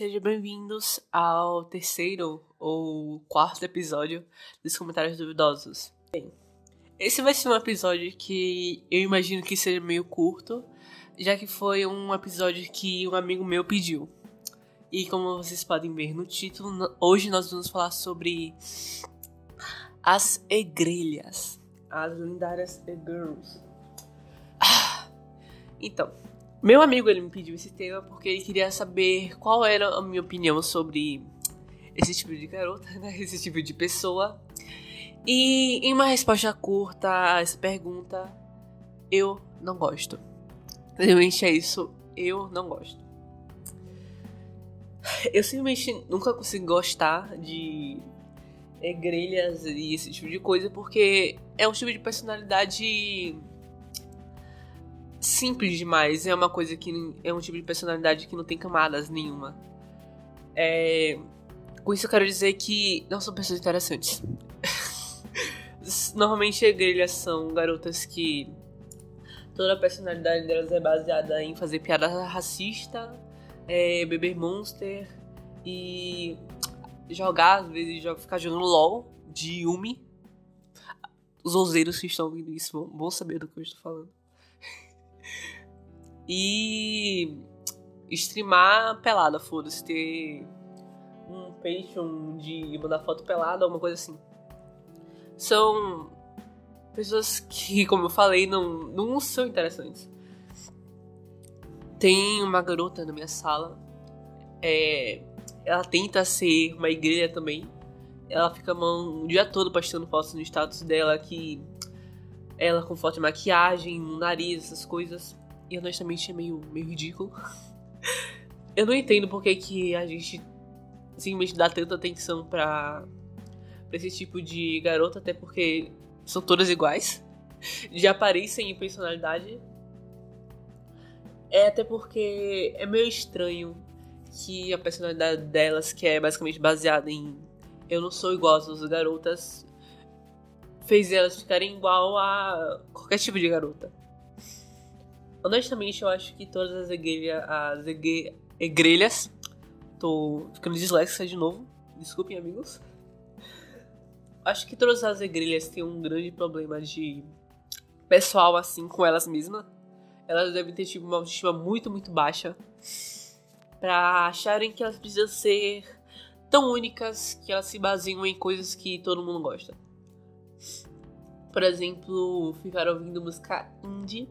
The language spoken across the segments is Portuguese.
Sejam bem-vindos ao terceiro ou quarto episódio dos Comentários Duvidosos. Bem, esse vai ser um episódio que eu imagino que seja meio curto, já que foi um episódio que um amigo meu pediu. E como vocês podem ver no título, hoje nós vamos falar sobre as egrelhas, as lendárias e-girls. Ah, então, meu amigo ele me pediu esse tema porque ele queria saber qual era a minha opinião sobre esse tipo de garota, né? Esse tipo de pessoa. E em uma resposta curta a essa pergunta, eu não gosto. Realmente é isso, eu não gosto. Eu simplesmente nunca consigo gostar de grelhas e esse tipo de coisa porque é um tipo de personalidade simples demais. É uma coisa que é um tipo de personalidade que não tem camadas nenhuma. É... Com isso eu quero dizer que não são pessoas interessantes. Normalmente grelhas são garotas que toda a personalidade delas é baseada em fazer piada racista, é, beber monster e jogar, às vezes ficar jogando LOL de Yumi. Os ouseiros que estão ouvindo isso vão saber do que eu estou falando. E streamar pelada, foda-se, ter um Patreon de mandar foto pelada, alguma coisa assim. São pessoas que, como eu falei, não, não são interessantes. Tem uma garota na minha sala, é, ela tenta ser uma igreja também. Ela fica mão, o dia todo postando fotos no status dela que ela com foto de maquiagem, no nariz, essas coisas. E honestamente é meio, meio ridículo. Eu não entendo por que, que a gente simplesmente dá tanta atenção pra, pra esse tipo de garota, até porque são todas iguais. De aparência e personalidade. É até porque é meio estranho que a personalidade delas, que é basicamente baseada em eu não sou igual às outras garotas, fez elas ficarem igual a qualquer tipo de garota. Honestamente, eu acho que todas as, egrelha, as egre, egrelhas. Tô ficando disléxica de novo. Desculpem, amigos. Acho que todas as egrelhas têm um grande problema de pessoal assim com elas mesmas. Elas devem ter tipo, uma autoestima muito, muito baixa. Pra acharem que elas precisam ser tão únicas que elas se baseiam em coisas que todo mundo gosta. Por exemplo, ficar ouvindo música indie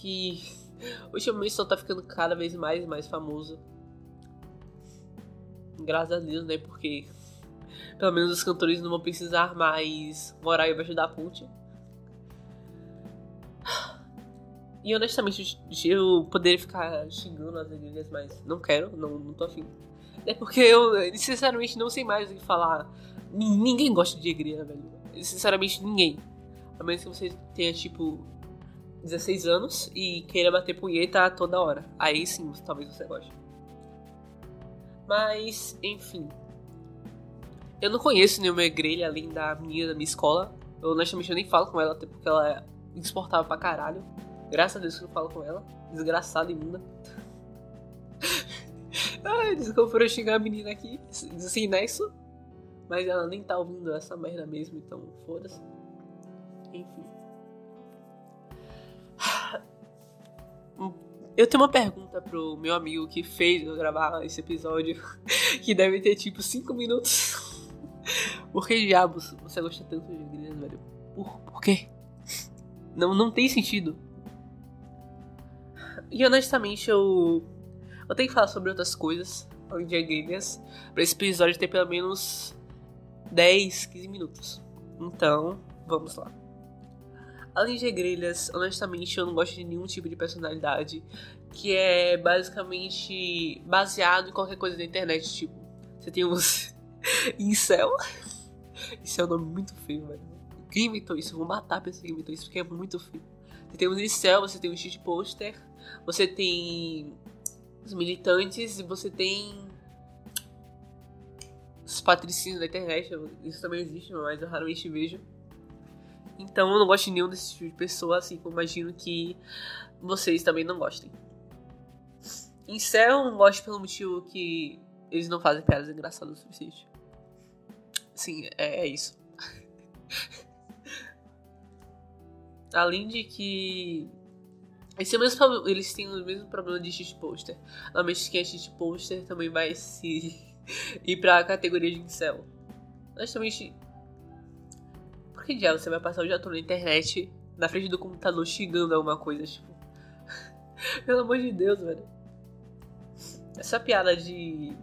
que ultimamente só tá ficando cada vez mais e mais famoso. Graças a Deus, né? Porque pelo menos os cantores não vão precisar mais morar embaixo da ponte. E honestamente, eu poderia ficar xingando as igrejas, mas não quero, não, não tô afim. É porque eu, sinceramente, não sei mais o que falar. Ninguém gosta de igreja, velho. Sinceramente, ninguém. A menos que você tenha, tipo, 16 anos e queira bater punheta toda hora. Aí sim, talvez você goste. Mas, enfim. Eu não conheço nenhuma grelha além da menina da minha escola. Eu honestamente eu nem falo com ela, até porque ela é insuportável pra caralho. Graças a Deus que eu falo com ela. Desgraçada imunda. Ai, desculpa eu xingar a menina aqui. Assim, isso. Mas ela nem tá ouvindo essa merda mesmo, então foda-se. Enfim. Eu tenho uma pergunta pro meu amigo que fez eu gravar esse episódio, que deve ter tipo 5 minutos. Por que diabos você gosta tanto de grilhas, velho? Por, por quê? Não, não tem sentido. E honestamente eu. Eu tenho que falar sobre outras coisas, além de grilhas, pra esse episódio ter pelo menos 10, 15 minutos. Então, vamos lá. Além de grelhas, honestamente eu não gosto de nenhum tipo de personalidade que é basicamente baseado em qualquer coisa da internet. Tipo, você tem uns incel. Isso é um nome muito feio, velho. Quem inventou isso? Eu vou matar a pessoa que inventou isso porque é muito feio. Você tem uns incel, você tem um shit poster, você tem os militantes você tem os patrocínios da internet. Isso também existe, mas eu raramente vejo. Então eu não gosto de nenhum desse tipo de pessoa, assim como imagino que vocês também não gostem. Incel não gosto pelo motivo que eles não fazem piadas engraçadas o suficiente. Sim, é, é isso. Além de que. Esse é mesmo, eles têm o mesmo problema de shit poster. Normalmente quem é shit poster também vai se ir pra categoria de incel. Honestamente. Por que diabo você vai passar o dia todo na internet, na frente do computador, xingando alguma coisa, tipo. Pelo amor de Deus, velho. Essa piada de.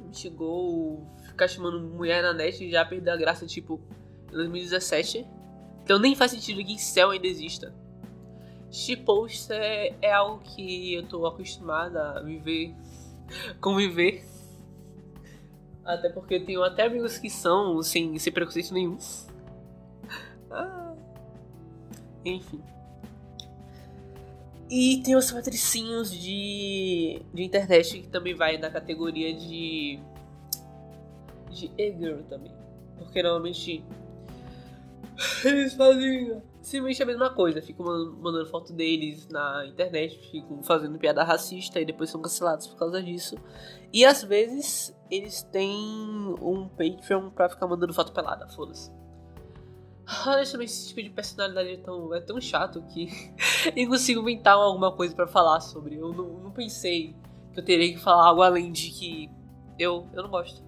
Me xingou ficar chamando mulher na net já perdeu a graça, tipo, em 2017. Então nem faz sentido que incel ainda exista. Shitpost é, é algo que eu tô acostumada a viver, conviver. Até porque eu tenho até amigos que são sem, sem preconceito nenhum. Ah. Enfim. E tem os patricinhos de, de internet que também vai na categoria de. de e-girl também. Porque normalmente eles fazem simplesmente a mesma coisa, ficam mandando foto deles na internet, ficam fazendo piada racista e depois são cancelados por causa disso. E às vezes eles têm um Patreon pra ficar mandando foto pelada, foda-se. Honestamente, esse tipo de personalidade é tão, é tão chato que eu consigo inventar alguma coisa para falar sobre. Eu não, não, pensei que eu teria que falar algo além de que eu, eu não gosto.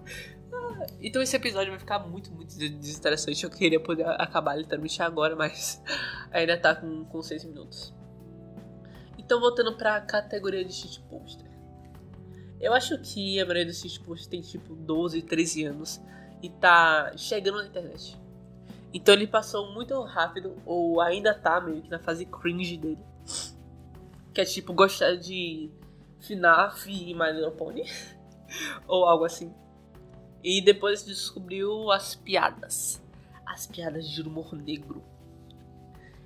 então esse episódio vai ficar muito, muito desinteressante. Eu queria poder acabar literalmente agora, mas ainda tá com, com 6 minutos. Então voltando pra categoria de shit poster. Eu acho que a maioria dos shit posters tem tipo 12, 13 anos e tá chegando na internet. Então ele passou muito rápido, ou ainda tá meio que na fase cringe dele. Que é tipo gostar de FNAF e My Little Pony. ou algo assim. E depois descobriu as piadas. As piadas de humor negro.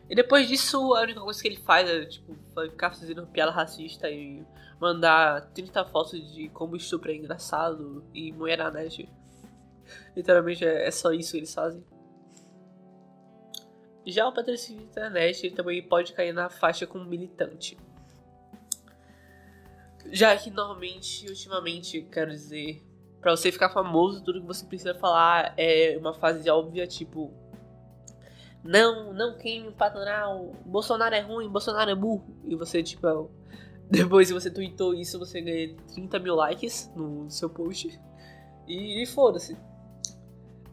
E depois disso, a única coisa que ele faz é tipo, ficar fazendo piada racista e mandar 30 fotos de como estupro é engraçado e mulher na net. Literalmente é, é só isso que eles fazem. Já o patrocínio de internet também pode cair na faixa como militante. Já que normalmente, ultimamente, quero dizer, para você ficar famoso, tudo que você precisa falar é uma fase óbvia, tipo. Não, não queime o patronal, Bolsonaro é ruim, Bolsonaro é burro. E você, tipo, depois que você tweetou isso, você ganha 30 mil likes no seu post. E, e foda-se.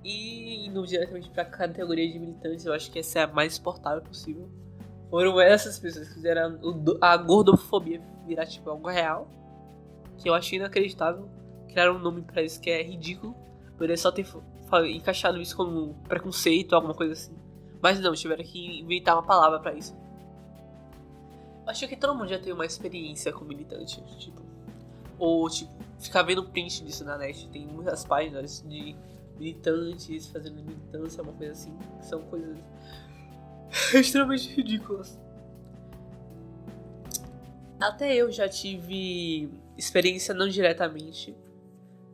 E indo diretamente pra categoria de militantes, eu acho que essa é a mais exportável possível. Foram essas pessoas que fizeram a gordofobia virar tipo algo real. Que eu achei inacreditável. Criaram um nome pra isso que é ridículo. Poderia só ter encaixado isso como preconceito, alguma coisa assim. Mas não, tiveram que inventar uma palavra para isso. Acho que todo mundo já tem uma experiência com militante, tipo. Ou, tipo, ficar vendo print disso na net. Tem muitas páginas de militantes fazendo militância, uma coisa assim. São coisas extremamente ridículas. Até eu já tive experiência não diretamente,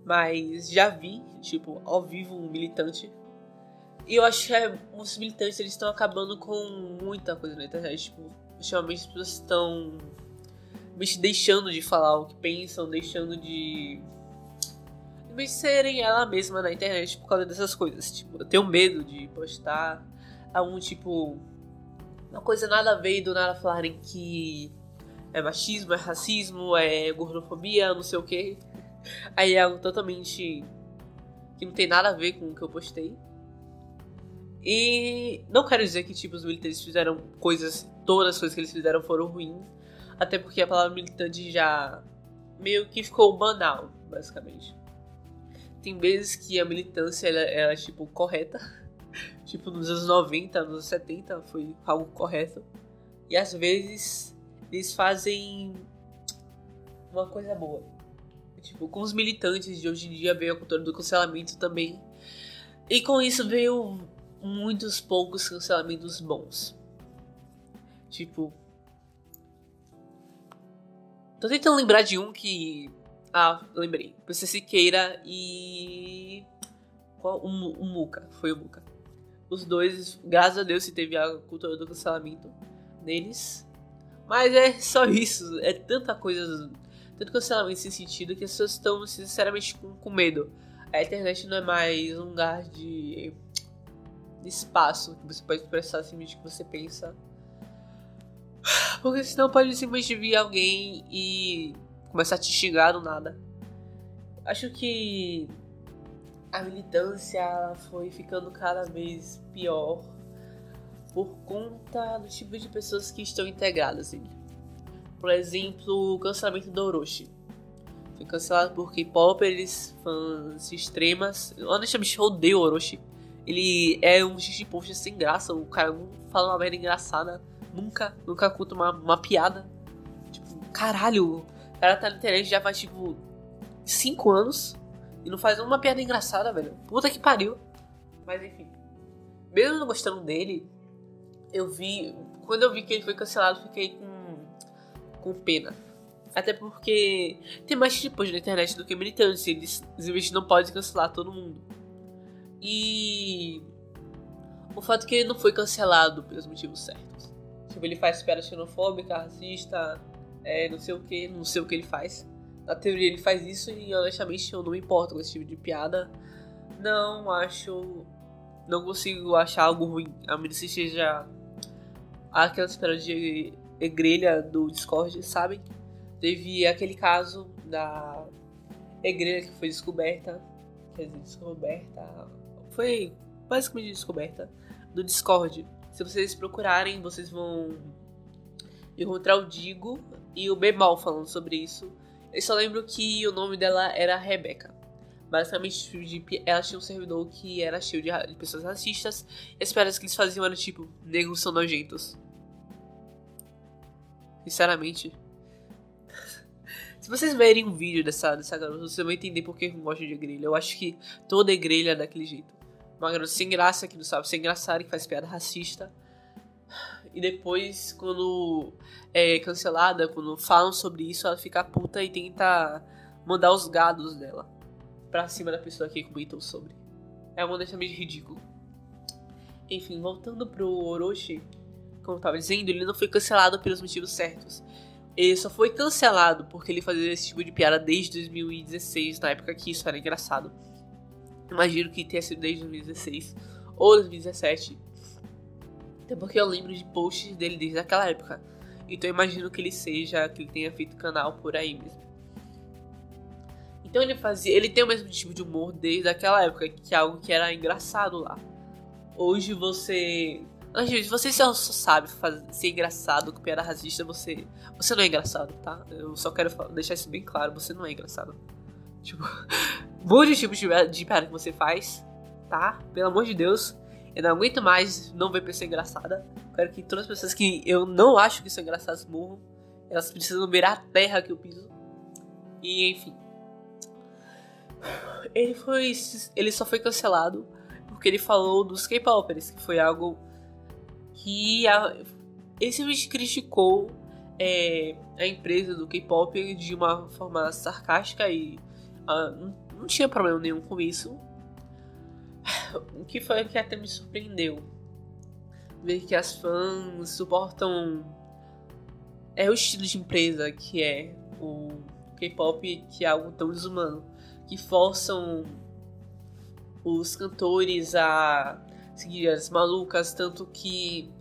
mas já vi, tipo, ao vivo um militante. E eu acho que é, os militantes eles estão acabando com muita coisa na internet. Tipo, ultimamente as pessoas estão deixando de falar o que pensam, deixando de serem ela mesma na internet por causa dessas coisas. Tipo, eu tenho medo de postar algum tipo. Uma coisa nada a ver e do nada falarem que é machismo, é racismo, é gordofobia, não sei o que. Aí é algo totalmente. que não tem nada a ver com o que eu postei. E não quero dizer que tipo, os militantes fizeram coisas. Todas as coisas que eles fizeram foram ruins. Até porque a palavra militante já meio que ficou banal, basicamente tem vezes que a militância ela, ela é tipo correta. tipo nos anos 90, nos anos 70 foi algo correto. E às vezes eles fazem uma coisa boa. Tipo, com os militantes de hoje em dia veio a cultura do cancelamento também. E com isso veio muitos poucos cancelamentos bons. Tipo. Tô tentando lembrar de um que ah, lembrei. PC Siqueira e. Qual? O, o Muca. Foi o Muca. Os dois, graças a Deus, se teve a cultura do cancelamento deles. Mas é só isso. É tanta coisa. Tanto cancelamento nesse sentido que as pessoas estão, sinceramente, com, com medo. A internet não é mais um lugar de, de espaço que você pode expressar simplesmente o que você pensa. Porque senão pode simplesmente vir alguém e começar a te xingar do nada. Acho que a militância foi ficando cada vez pior por conta do tipo de pessoas que estão integradas. Assim. Por exemplo, o cancelamento do Orochi. Foi cancelado por K-popers, fãs extremas. Eu honestamente odeio o Orochi. Ele é um xixi post sem graça. O cara não fala uma merda engraçada. Nunca, nunca conta uma, uma piada. Tipo, caralho. O cara tá na internet já faz tipo 5 anos. E não faz uma piada engraçada, velho. Puta que pariu. Mas enfim. Mesmo não gostando dele, eu vi. Quando eu vi que ele foi cancelado, fiquei com. com pena. Até porque tem mais tipos na internet do que militantes. Eles simplesmente não podem cancelar todo mundo. E. O fato é que ele não foi cancelado pelos motivos certos. Tipo, ele faz piada xenofóbica, racista, é, não sei o que, não sei o que ele faz. Na teoria ele faz isso e honestamente eu não me importo com esse tipo de piada. Não acho. Não consigo achar algo ruim. A menos que seja aquela espera de grelha do Discord, sabem? Teve aquele caso da grelha que foi descoberta. Quer dizer, descoberta. Foi basicamente descoberta do Discord. Se vocês procurarem, vocês vão encontrar o Digo e o Bebal falando sobre isso. Eu só lembro que o nome dela era Rebecca. Basicamente, ela tinha um servidor que era cheio de, pessoas racistas. E as piadas que eles faziam eram tipo, negros são nojentos. Sinceramente. Se vocês verem um vídeo dessa, dessa garota, vocês vão entender por que eu gosto de grelha. Eu acho que toda grelha é daquele jeito. Uma garota sem graça, que não sabe ser engraçada, que faz piada racista. E depois, quando é cancelada, quando falam sobre isso, ela fica puta e tenta mandar os gados dela pra cima da pessoa que comentou sobre. É honestamente ridículo. Enfim, voltando pro Orochi, como eu tava dizendo, ele não foi cancelado pelos motivos certos. Ele só foi cancelado porque ele fazia esse tipo de piada desde 2016, na época que isso era engraçado. Imagino que tenha sido desde 2016 ou 2017. Até porque eu lembro de posts dele desde aquela época. Então eu imagino que ele seja, que ele tenha feito canal por aí mesmo. Então ele fazia. Ele tem o mesmo tipo de humor desde aquela época, que é algo que era engraçado lá. Hoje você. Antes, você só, sabe fazer, ser engraçado com piada racista, você. Você não é engraçado, tá? Eu só quero deixar isso bem claro, você não é engraçado. Tipo, de tipos de, de piada que você faz, tá? Pelo amor de Deus. Eu não aguento mais não ver pessoa engraçada. Quero que todas as pessoas que eu não acho que são engraçadas morram. Elas precisam ver a terra que eu piso. E enfim. Ele foi. Ele só foi cancelado porque ele falou dos K-Popers, que foi algo que a, ele simplesmente criticou é, a empresa do K-pop de uma forma sarcástica e uh, não, não tinha problema nenhum com isso o que foi que até me surpreendeu. Ver que as fãs suportam é o estilo de empresa que é o K-pop, que é algo tão desumano, que forçam os cantores a seguir as malucas, tanto que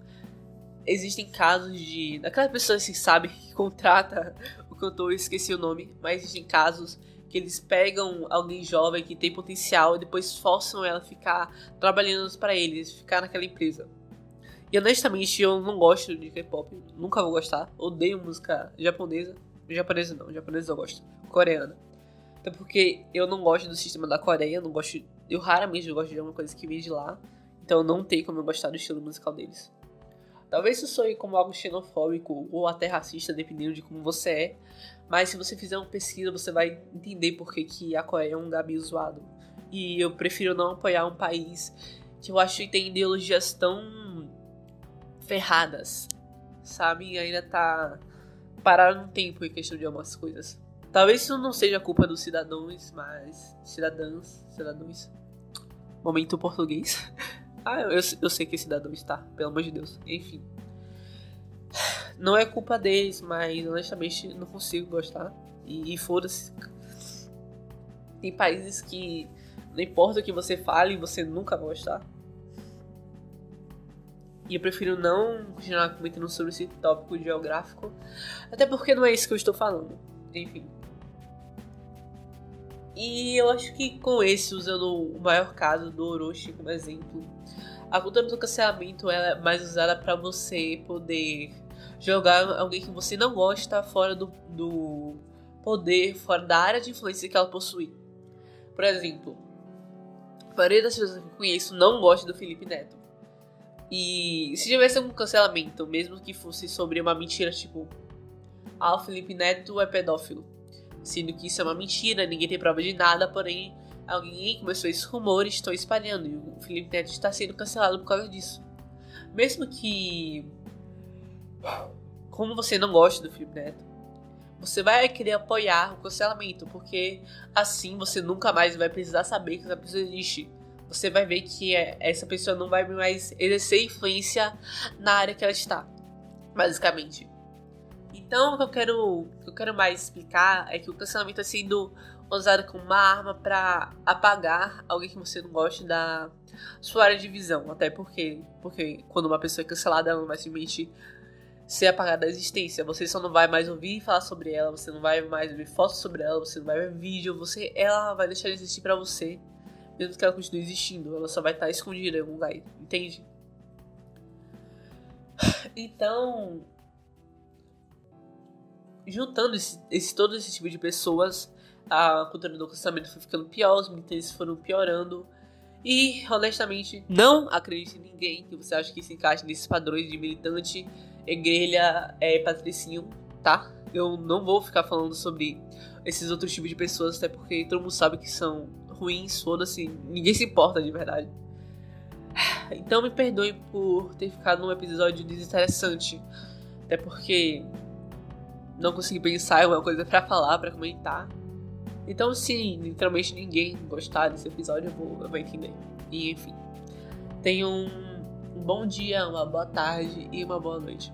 existem casos de daquela pessoa que sabe que contrata o cantor, esqueci o nome, mas existem casos que eles pegam alguém jovem que tem potencial e depois forçam ela a ficar trabalhando para eles, ficar naquela empresa. E honestamente eu não gosto de K-pop, nunca vou gostar. Odeio música japonesa. Japonesa não, japonesa eu gosto. Coreana. Até porque eu não gosto do sistema da Coreia, não gosto. Eu raramente gosto de alguma coisa que vem de lá. Então não tem como eu gostar do estilo musical deles. Talvez isso soe como algo xenofóbico ou até racista, dependendo de como você é. Mas se você fizer uma pesquisa, você vai entender por que, que a Coreia é um meio zoado. E eu prefiro não apoiar um país que eu acho que tem ideologias tão ferradas, sabe? E ainda tá parado no tempo em questão de algumas coisas. Talvez isso não seja culpa dos cidadãos, mas. Cidadãs, cidadãos. Momento português. Ah, eu, eu sei que cidadão está, pelo amor de Deus. Enfim. Não é culpa deles, mas honestamente não consigo gostar. E, e foda-se. Tem países que não importa o que você fale, você nunca vai gostar. E eu prefiro não continuar comentando sobre esse tópico geográfico. Até porque não é isso que eu estou falando. Enfim. E eu acho que com esse, usando o maior caso do Orochi como exemplo, a cultura do cancelamento é mais usada para você poder jogar alguém que você não gosta fora do, do poder, fora da área de influência que ela possui. Por exemplo, a maioria das pessoas que eu conheço não gosta do Felipe Neto. E se tivesse um cancelamento, mesmo que fosse sobre uma mentira, tipo, ah, o Felipe Neto é pedófilo. Sendo que isso é uma mentira, ninguém tem prova de nada, porém alguém começou esses rumores, estão espalhando, e o Felipe Neto está sendo cancelado por causa disso. Mesmo que. Como você não gosta do Felipe Neto, você vai querer apoiar o cancelamento, porque assim você nunca mais vai precisar saber que essa pessoa existe você vai ver que é, essa pessoa não vai mais exercer influência na área que ela está, basicamente. Então, o que eu quero, que eu quero mais explicar é que o cancelamento está sendo usado como uma arma para apagar alguém que você não gosta da sua área de visão. Até porque, porque quando uma pessoa é cancelada, ela não vai simplesmente ser apagada da existência. Você só não vai mais ouvir falar sobre ela, você não vai mais ver fotos sobre ela, você não vai ver vídeo, você, ela vai deixar de existir para você mesmo que ela continue existindo, ela só vai estar escondida em algum lugar, entende? Então, juntando esse, esse, todo esse tipo de pessoas, a cultura do cancelamento foi ficando pior, os militantes foram piorando. E, honestamente, não acredite em ninguém que você acha que se encaixe nesses padrões de militante, grelha, é, patricinho, tá? Eu não vou ficar falando sobre esses outros tipos de pessoas, até porque todo mundo sabe que são ruins, foda-se, ninguém se importa de verdade. Então me perdoe por ter ficado num episódio desinteressante, até porque não consegui pensar em uma coisa para falar, para comentar. Então, se literalmente ninguém gostar desse episódio, eu vou, eu vou entender. E enfim, tenham um, um bom dia, uma boa tarde e uma boa noite.